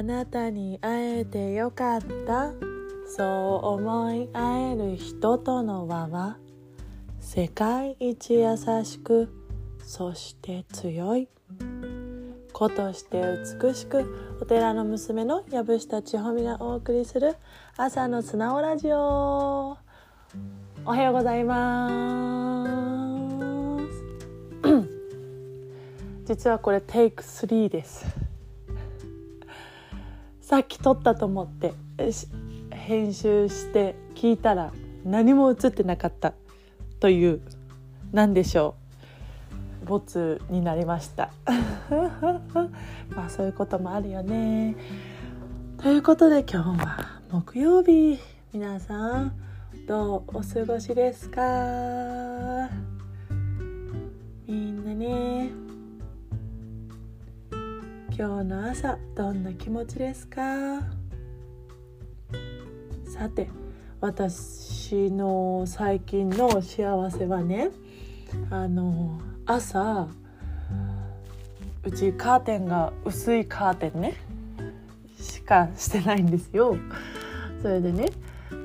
あなたに会えてよかった。そう思い合える人との輪は世界一優しくそして強い。子として美しくお寺の娘の藪下千穂美がお送りする朝の素直ラジオ。おはようございます。実はこれテイク3です。さっき撮ったと思って編集して聞いたら何も映ってなかったという何でしょう。ボツになりました。まあそういうこともあるよね。ということで今日は木曜日。皆さんどうお過ごしですか？みんなね。今日の朝どんな気持ちですか？さて私の最近の幸せはねあの朝うちカーテンが薄いカーテンねしかしてないんですよ。それでね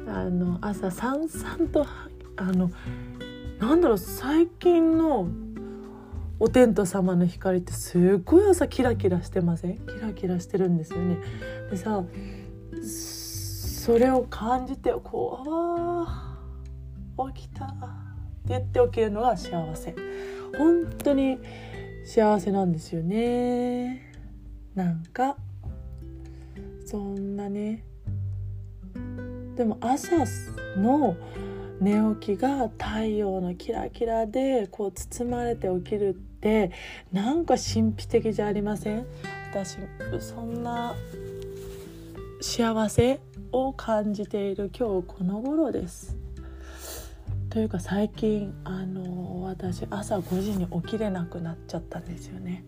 あの朝さんさんとあのなんだろう最近のお天道様の光ってすごい朝キラキラしてません？キラキラしてるんですよね。でさそれを感じてこうあ起きたって言って起きるのが幸せ。本当に幸せなんですよね。なんかそんなね。でも朝の寝起きが太陽のキラキラでこう包まれて起きるってなんか神秘的じゃありません？私そんな幸せを感じている今日この頃です。というか最近あの私朝5時に起きれなくなっちゃったんですよね。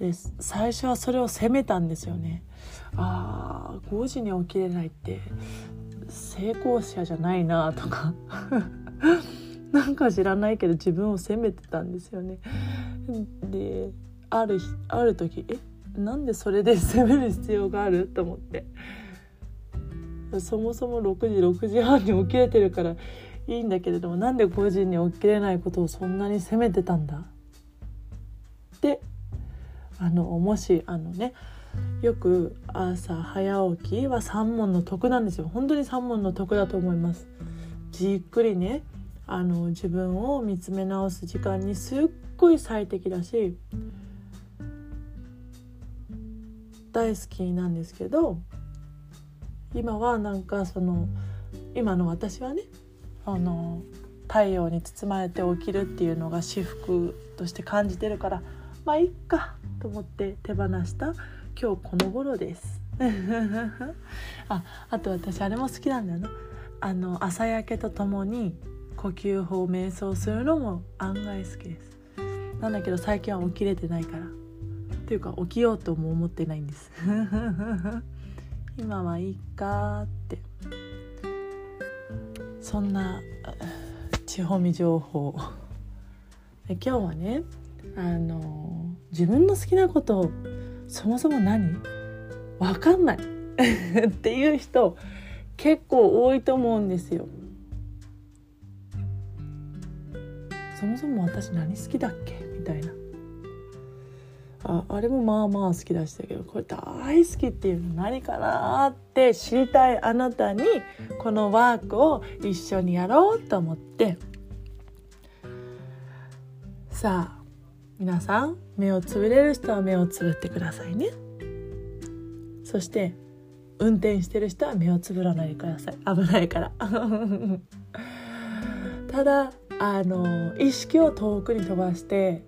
で最初はそれを責めたんですよね。ああ5時に起きれないって成功者じゃないなとか。なんか知らないけど自分を責めてたんですよね。であるある時えなんでそれで責める必要がある？と思って。そもそも6時6時半に起きれてるからいいんだけれどもなんで5時に起きれないことをそんなに責めてたんだ？であのもしあのねよく朝早起きは三問の得なんですよ。本当に三問の得だと思います。じっくりねあの自分を見つめ直す時間にすっごい最適だし大好きなんですけど今はなんかその今の私はねあの太陽に包まれて起きるっていうのが至福として感じてるからまあいっかと思って手放した今日この頃です。ああと私あれも好きなんだよな。あの朝焼けとともに呼吸法瞑想するのも案外好きです。なんだけど最近は起きれてないから。っていうか起きようとも思ってないんです。今はいいかって。そんな地方見情報。で今日はねあの自分の好きなことそもそも何？わかんない っていう人結構多いと思うんですよ。そもそも私何好きだっけ？みたいな。ああれもまあまあ好きだしたけどこれ大好きっていうの何かなって知りたいあなたにこのワークを一緒にやろうと思ってさあ皆さん目をつぶれる人は目をつぶってくださいね。そして運転してる人は目をつぶらないでください。危ないから。ただあの意識を遠くに飛ばして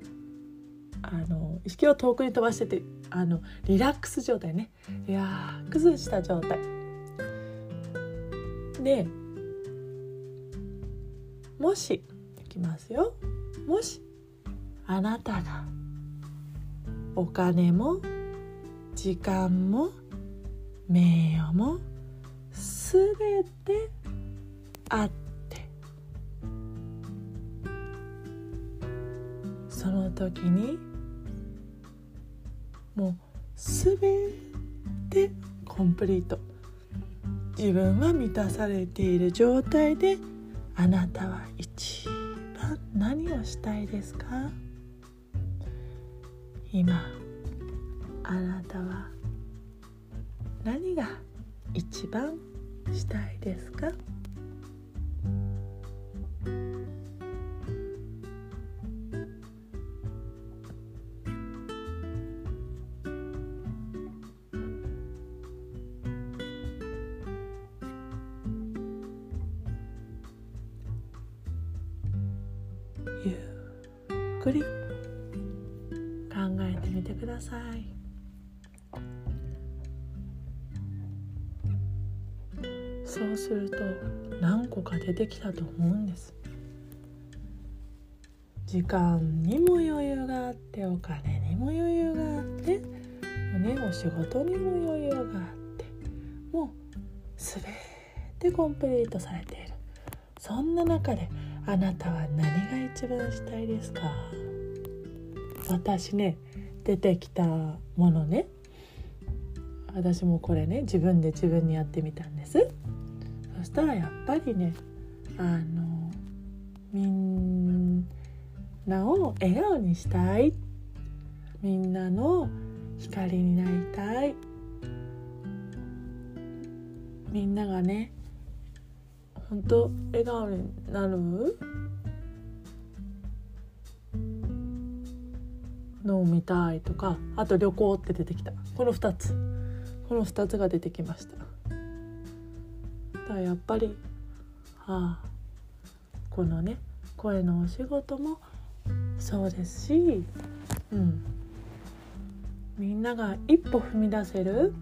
あの意識を遠くに飛ばしててあのリラックス状態ね。リラックスした状態。でもしいきますよ。もしあなたがお金も時間も名誉もすべてあって。その時にもうすべでコンプリート。自分は満たされている状態であなたは一番何をしたいですか？今。あなたは何が一番したいですか？ゆっくり。てください。そうすると何個か出てきたと思うんです。時間にも余裕があってお金にも余裕があってねお仕事にも余裕があってもう全てコンプリートされている。そんな中であなたは何が一番したいですか？私ね出てきたものね。私もこれね自分で自分にやってみたんです。そしたらやっぱりねあのみんなを笑顔にしたい。みんなの光になりたい。みんながね本当笑顔になる？のを見たいとかあと旅行って出てきた。この2つ。この2つが出てきました。だからやっぱりああこのね声のお仕事もそうですしうん。みんなが一歩踏み出せる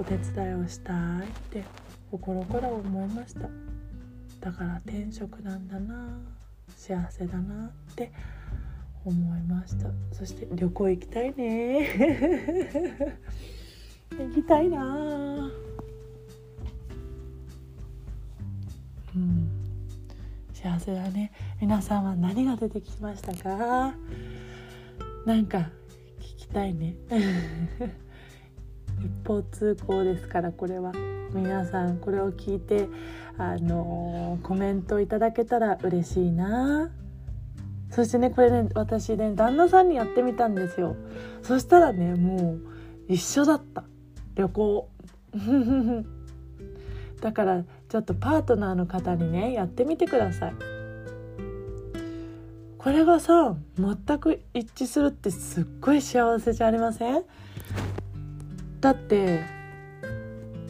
お手伝いをしたいって心から思いました。だから転職なんだな幸せだなって思いました。そして旅行行きたいね。行きたいな。うん。幸せだね。皆さんは何が出てきましたか？なんか聞きたいね。一方通行ですからこれは皆さんこれを聞いてあのー、コメントいただけたら嬉しいな。そしてねこれね私ね旦那さんにやってみたんですよ。そしたらねもう一緒だった。旅行。だからちょっとパートナーの方にねやってみてください。これがさ全く一致するってすっごい幸せじゃありません？だって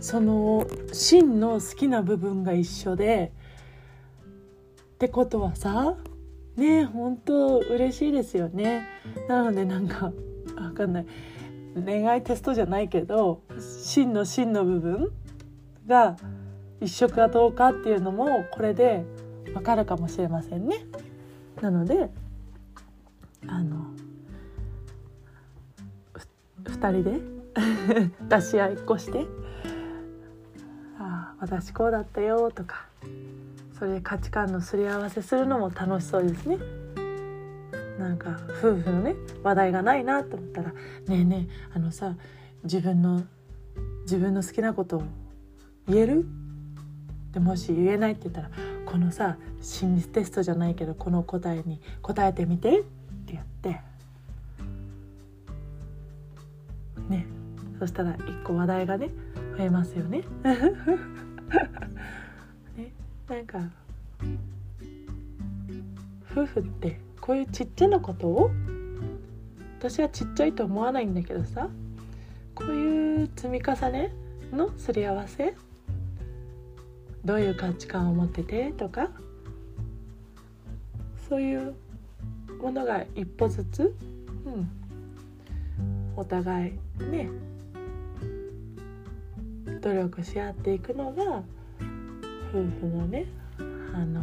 その真の好きな部分が一緒でってことはさね本当嬉しいですよねなのでなんかわかんない恋愛テストじゃないけど真の真の部分が一緒かどうかっていうのもこれでわかるかもしれませんね。なのであの2人で 出し合いっこして「ああ私こうだったよ」とかそれで価値観のすり合わせするのも楽しそうですね。なんか夫婦のね話題がないなと思ったら「ねえねえあのさ自分の自分の好きなことを言える?」でもし言えないって言ったら「このさ心理テストじゃないけどこの答えに答えてみて」って言ってそしたら一個話題がね増えますよね。ねなんか夫婦ってこういうちっちゃなことを私はちっちゃいと思わないんだけどさこういう積み重ねのすり合わせどういう価値観を持っててとかそういうものが一歩ずつ、うん、お互いね努力し合っていくのが夫婦のねあの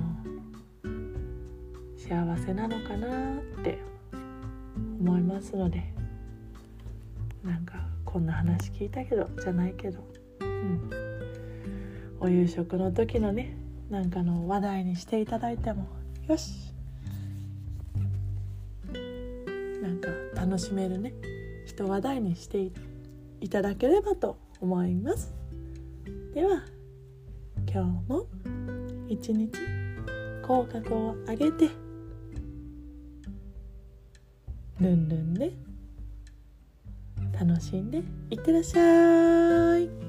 幸せなのかなって思いますので。なんかこんな話聞いたけどじゃないけど、うん、お夕食の時のねなんかの話題にしていただいてもよし。なんか楽しめるね人話題にしていただければと思います。では今日も一日口角を上げてルンルンで楽しんでいってらっしゃい。